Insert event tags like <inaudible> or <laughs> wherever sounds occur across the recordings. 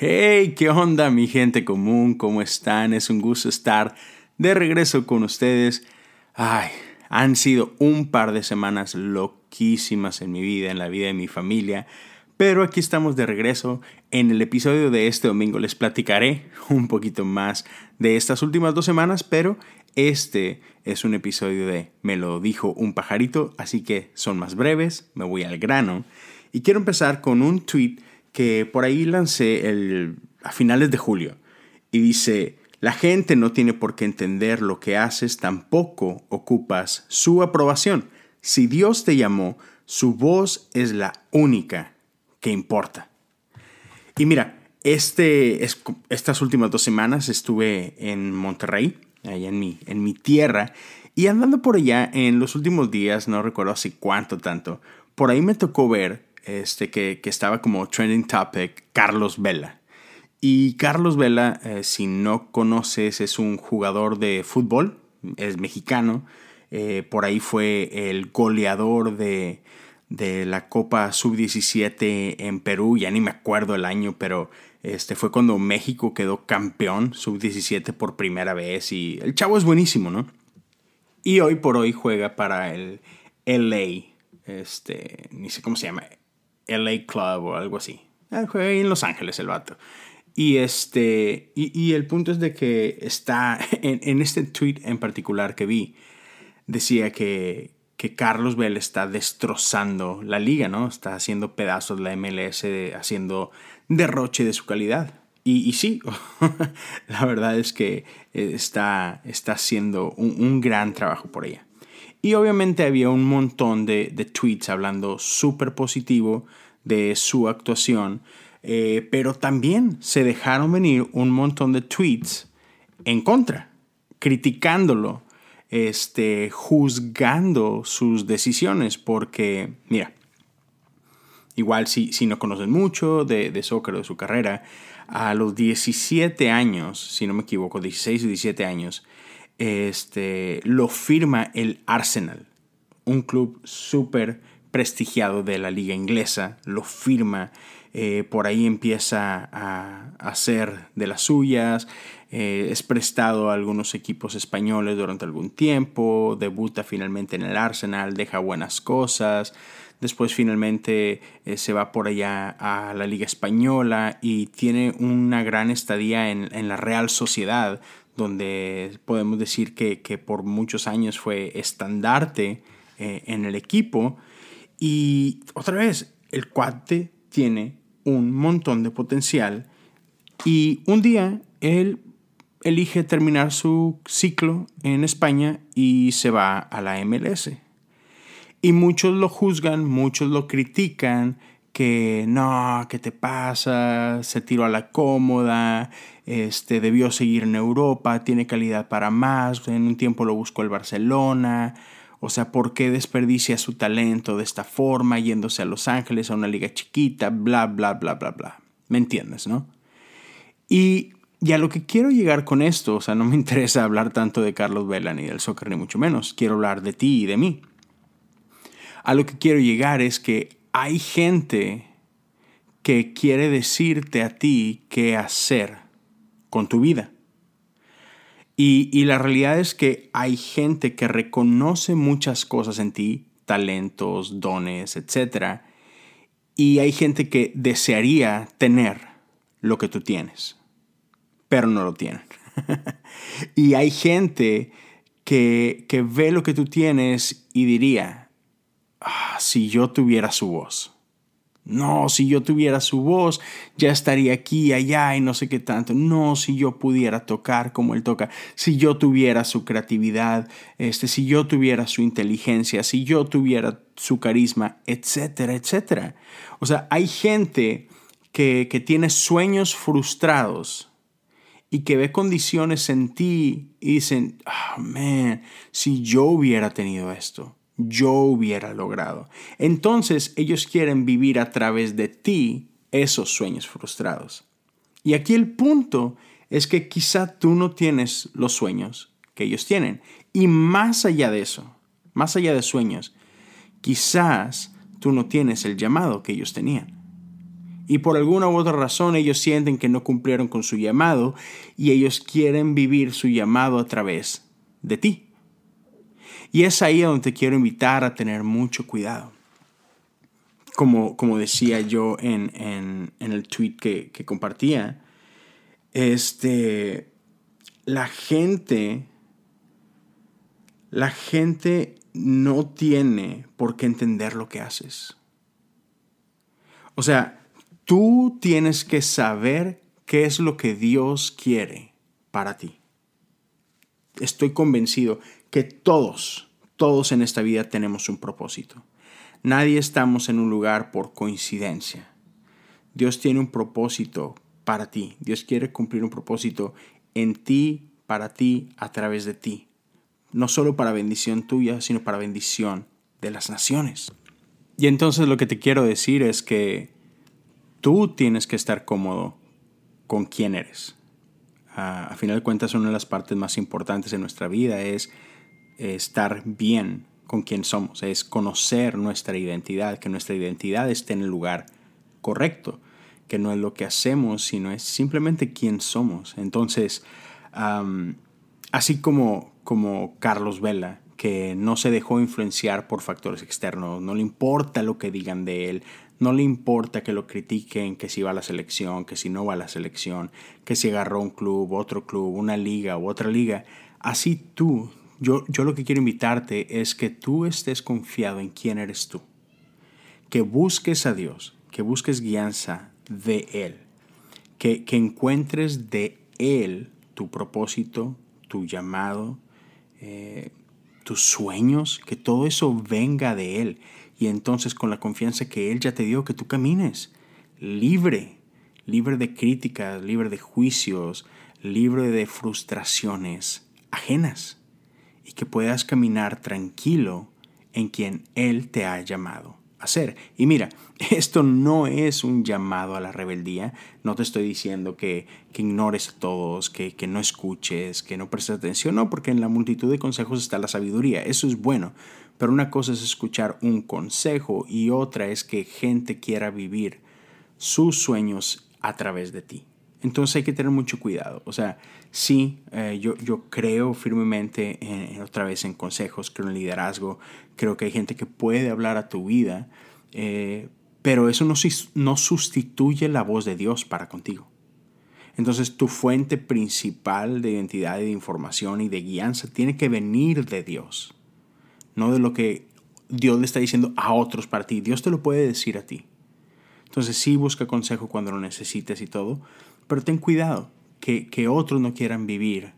Hey, ¿qué onda mi gente común? ¿Cómo están? Es un gusto estar de regreso con ustedes. Ay, han sido un par de semanas loquísimas en mi vida, en la vida de mi familia, pero aquí estamos de regreso. En el episodio de este domingo les platicaré un poquito más de estas últimas dos semanas, pero este es un episodio de Me lo dijo un pajarito, así que son más breves, me voy al grano. Y quiero empezar con un tweet que por ahí lancé el, a finales de julio y dice, la gente no tiene por qué entender lo que haces, tampoco ocupas su aprobación. Si Dios te llamó, su voz es la única que importa. Y mira, este, estas últimas dos semanas estuve en Monterrey, allá en mi, en mi tierra, y andando por allá en los últimos días, no recuerdo hace cuánto tanto, por ahí me tocó ver este, que, estaba como trending topic, Carlos Vela. Y Carlos Vela, eh, si no conoces, es un jugador de fútbol, es mexicano. Eh, por ahí fue el goleador de, de la Copa Sub-17 en Perú, ya ni me acuerdo el año, pero este fue cuando México quedó campeón Sub-17 por primera vez y el chavo es buenísimo, ¿no? Y hoy por hoy juega para el LA, este, ni sé cómo se llama, LA Club o algo así. Ah, juega ahí en Los Ángeles el vato. Y, este, y, el punto es de que está <laughs> en, este tweet en particular que vi, decía que, que Carlos Bell está destrozando la liga, ¿no? Está haciendo pedazos la MLS, haciendo derroche de su calidad. Y, sí, <laughs> la verdad es que eh, está, está haciendo un, gran trabajo por ella. Y obviamente había un montón de, de tweets hablando súper positivo de su actuación, eh, pero también se dejaron venir un montón de tweets en contra, criticándolo, este, juzgando sus decisiones, porque, mira, igual si, si no conocen mucho de, de soccer o de su carrera, a los 17 años, si no me equivoco, 16 o 17 años, este, lo firma el Arsenal, un club súper prestigiado de la liga inglesa, lo firma, eh, por ahí empieza a, hacer de las suyas, eh, es prestado a algunos equipos españoles durante algún tiempo, debuta finalmente en el Arsenal, deja buenas cosas, después finalmente eh, se va por allá a la liga española y tiene una gran estadía en, en la Real Sociedad, donde podemos decir que, que por muchos años fue estandarte en el equipo y otra vez, el cuate tiene un montón de potencial y un día él elige terminar su ciclo en España y se va a la MLS. Y muchos lo juzgan, muchos lo critican, que no, ¿qué te pasa? Se tiró a la cómoda, este, debió seguir en Europa, tiene calidad para más, en un tiempo lo buscó el Barcelona, o sea, ¿por qué desperdicia su talento de esta forma yéndose a Los Ángeles a una liga chiquita? Bla, bla, bla, bla, bla. ¿Me entiendes, no? Y, y a lo que quiero llegar con esto, o sea, no me <laughs> interesa hablar tanto de Carlos Vela ni del soccer, ni mucho menos. Quiero hablar de ti y de mí. A lo que quiero llegar es que hay gente que quiere decirte a ti qué hacer con tu vida. Y, la realidad es que hay gente que reconoce muchas cosas en ti, talentos, dones, etc. Y hay gente que desearía tener lo que tú tienes, pero no lo tienen. <laughs> y hay gente que, ve lo que tú tienes y diría, ah, si yo tuviera su voz. No, si yo tuviera su voz, ya estaría aquí, allá y no sé qué tanto. No, si yo pudiera tocar como él toca, si yo tuviera su creatividad, este, si yo tuviera su inteligencia, si yo tuviera su carisma, etcétera, etcétera. O sea, hay gente que, que tiene sueños frustrados y que ve condiciones en ti y dicen, oh, man, si yo hubiera tenido esto yo hubiera logrado. Entonces ellos quieren vivir a través de ti esos sueños frustrados. Y aquí el punto es que quizá tú no tienes los sueños que ellos tienen. Y más allá de eso, más allá de sueños, quizás tú no tienes el llamado que ellos tenían. Y por alguna u otra razón ellos sienten que no cumplieron con su llamado y ellos quieren vivir su llamado a través de ti. Y es ahí donde te quiero invitar a tener mucho cuidado. Como, como decía yo en, el tweet que, que, compartía, este, la gente, la gente no tiene por qué entender lo que haces. O sea, tú tienes que saber qué es lo que Dios quiere para ti. Estoy convencido que todos, todos en esta vida tenemos un propósito. Nadie estamos en un lugar por coincidencia. Dios tiene un propósito para ti. Dios quiere cumplir un propósito en ti, para ti, a través de ti. No solo para bendición tuya, sino para bendición de las naciones. Y entonces lo que te quiero decir es que tú tienes que estar cómodo con quién eres. a final de cuentas, una de las partes más importantes de nuestra vida es estar bien con quien somos, es conocer nuestra identidad, que nuestra identidad esté en el lugar correcto, que no es lo que hacemos, sino es simplemente quién somos. Entonces, así como, como Carlos Vela, que no se dejó influenciar por factores externos, no le importa lo que digan de él, no le importa que lo critiquen, que si va a la selección, que si no va a la selección, que si agarró un club, otro club, una liga u otra liga. Así tú yo, lo que quiero invitarte es que tú estés confiado en quién eres tú. Que busques a Dios, que busques guianza de Él. Que, encuentres de Él tu propósito, tu llamado, eh, tus sueños, que todo eso venga de Él. Y entonces con la confianza que Él ya te dio, que tú camines libre, libre de críticas, libre de juicios, libre de frustraciones ajenas y que puedas caminar tranquilo en quien Él te ha llamado a ser. Y mira, <laughs> esto no es un llamado a la rebeldía. No te estoy diciendo que, que ignores a todos, que, que, no escuches, que no prestes atención. No, porque en la multitud de consejos está la sabiduría. Eso es bueno. Pero una cosa es escuchar un consejo y otra es que gente quiera vivir sus sueños a través de ti. Entonces hay que tener mucho cuidado. O sea, sí, eh, yo, yo creo firmemente en, otra vez en consejos, creo en liderazgo, creo que hay gente que puede hablar a tu vida, eh, pero eso no, no sustituye la voz de Dios para contigo. Entonces tu fuente principal de identidad y de información y de guianza tiene que venir de Dios, no de lo que Dios le está diciendo a otros para ti. Dios te lo puede decir a ti. Entonces sí busca consejo cuando lo necesites y todo, pero ten cuidado que, que otros no quieran vivir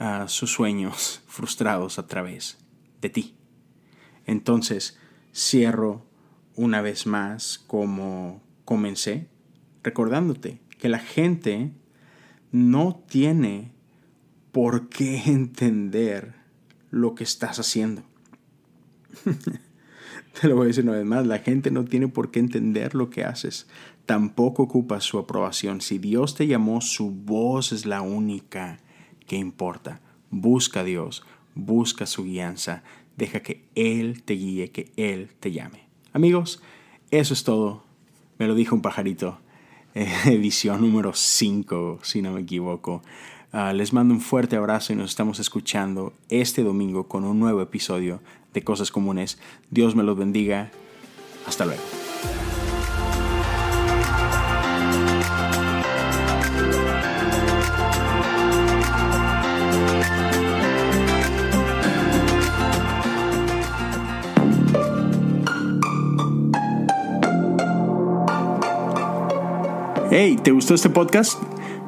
uh, sus sueños <laughs> frustrados a través de ti. Entonces cierro una vez más como comencé, recordándote que la gente no tiene por qué <laughs> entender lo que estás haciendo. <laughs> <laughs> Te lo voy a decir una vez más, la gente no tiene por qué entender lo que haces tampoco ocupa su aprobación. Si Dios te llamó, su voz es la única que importa. Busca a Dios, busca su guianza, deja que Él te guíe, que Él te llame. Amigos, eso es todo. Me lo dijo un pajarito. <laughs> edición número 5, si no me equivoco. Ah, les mando un fuerte abrazo y nos estamos escuchando este domingo con un nuevo episodio de Cosas Comunes. Dios me los bendiga. Hasta luego. Hey, ¿te gustó este podcast?